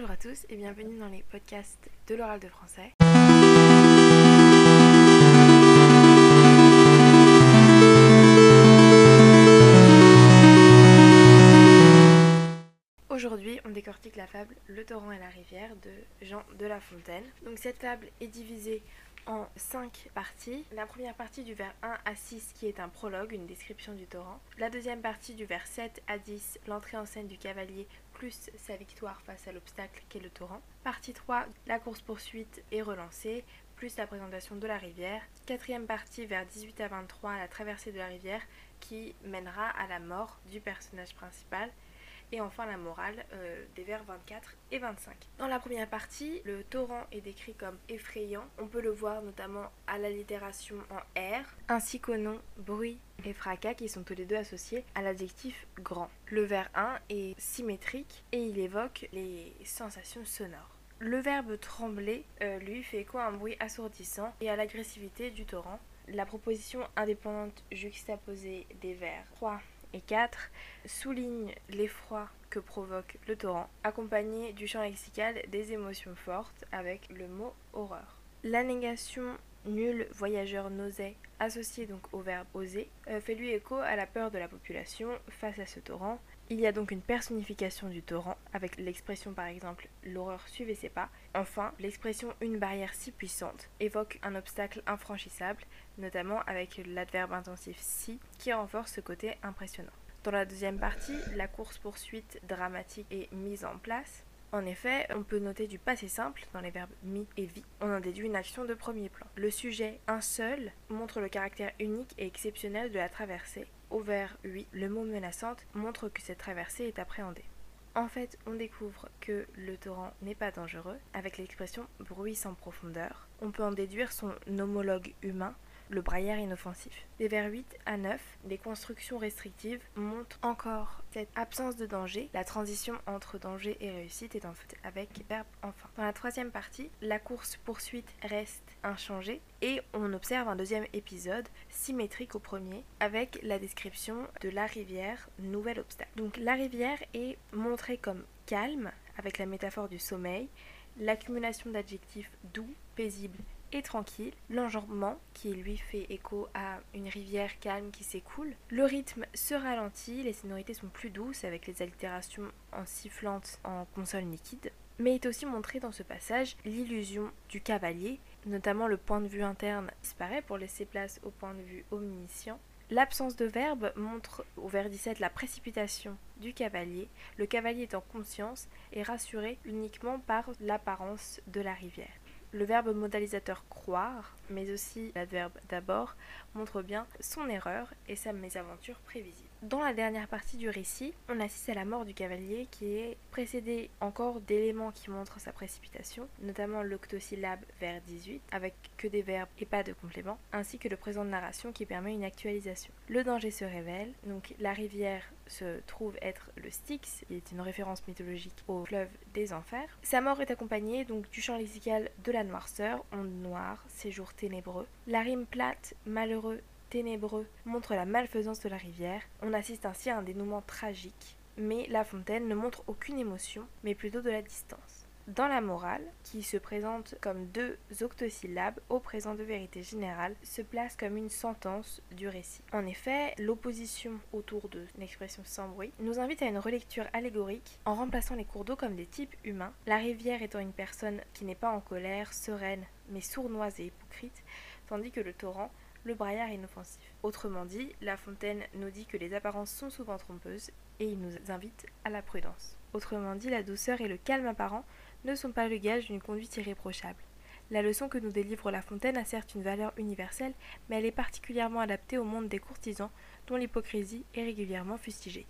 Bonjour à tous et bienvenue dans les podcasts de l'oral de français. Aujourd'hui, on décortique la fable Le torrent et la rivière de Jean de La Fontaine. Donc cette fable est divisée en cinq parties. La première partie du vers 1 à 6 qui est un prologue, une description du torrent. La deuxième partie du vers 7 à 10, l'entrée en scène du cavalier plus sa victoire face à l'obstacle qu'est le torrent. Partie 3, la course-poursuite est relancée, plus la présentation de la rivière. Quatrième partie vers 18 à 23, la traversée de la rivière qui mènera à la mort du personnage principal et enfin la morale euh, des vers 24 et 25. Dans la première partie, le torrent est décrit comme effrayant. On peut le voir notamment à l'allitération en R, ainsi qu'au nom bruit et fracas qui sont tous les deux associés à l'adjectif grand. Le vers 1 est symétrique et il évoque les sensations sonores. Le verbe trembler, euh, lui, fait écho un bruit assourdissant et à l'agressivité du torrent. La proposition indépendante juxtaposée des vers 3 et 4 souligne l'effroi que provoque le torrent, accompagné du champ lexical des émotions fortes avec le mot horreur. La négation nul voyageur n'osait, associée donc au verbe oser, euh, fait lui écho à la peur de la population face à ce torrent. Il y a donc une personnification du torrent, avec l'expression par exemple l'horreur suivait ses pas. Enfin, l'expression une barrière si puissante évoque un obstacle infranchissable, notamment avec l'adverbe intensif si, qui renforce ce côté impressionnant. Dans la deuxième partie, la course-poursuite dramatique est mise en place. En effet, on peut noter du passé simple dans les verbes mi et vi. On en déduit une action de premier plan. Le sujet un seul montre le caractère unique et exceptionnel de la traversée. Au vers 8, le mot menaçante montre que cette traversée est appréhendée. En fait, on découvre que le torrent n'est pas dangereux avec l'expression bruit sans profondeur. On peut en déduire son homologue humain le braillard inoffensif. Des vers 8 à 9, les constructions restrictives montrent encore cette absence de danger. La transition entre danger et réussite est en fait avec verbe enfin. Dans la troisième partie, la course-poursuite reste inchangée et on observe un deuxième épisode symétrique au premier avec la description de la rivière, nouvel obstacle. Donc la rivière est montrée comme calme avec la métaphore du sommeil, l'accumulation d'adjectifs doux, paisibles tranquille, l'enjambement qui lui fait écho à une rivière calme qui s'écoule. Le rythme se ralentit, les sonorités sont plus douces avec les allitérations en sifflantes en consonne liquide. Mais est aussi montré dans ce passage l'illusion du cavalier, notamment le point de vue interne disparaît pour laisser place au point de vue omniscient. L'absence de verbe montre au vers 17 la précipitation du cavalier. Le cavalier est en conscience et rassuré uniquement par l'apparence de la rivière. Le verbe modalisateur croire, mais aussi l'adverbe d'abord, montre bien son erreur et sa mésaventure prévisible. Dans la dernière partie du récit, on assiste à la mort du cavalier qui est précédé encore d'éléments qui montrent sa précipitation, notamment l'octosyllabe vers 18 avec que des verbes et pas de compléments, ainsi que le présent de narration qui permet une actualisation. Le danger se révèle, donc la rivière se trouve être le Styx, qui est une référence mythologique au fleuve des enfers. Sa mort est accompagnée donc du chant lexical de la noirceur, onde noire, séjour ténébreux. La rime plate, malheureux, ténébreux montre la malfaisance de la rivière. On assiste ainsi à un dénouement tragique, mais La Fontaine ne montre aucune émotion, mais plutôt de la distance. Dans la morale, qui se présente comme deux octosyllabes au présent de vérité générale, se place comme une sentence du récit. En effet, l'opposition autour de l'expression sans bruit nous invite à une relecture allégorique en remplaçant les cours d'eau comme des types humains, la rivière étant une personne qui n'est pas en colère, sereine, mais sournoise et hypocrite, tandis que le torrent le braillard inoffensif. Autrement dit, La Fontaine nous dit que les apparences sont souvent trompeuses et il nous invite à la prudence. Autrement dit, la douceur et le calme apparent ne sont pas le gage d'une conduite irréprochable. La leçon que nous délivre La Fontaine a certes une valeur universelle, mais elle est particulièrement adaptée au monde des courtisans dont l'hypocrisie est régulièrement fustigée.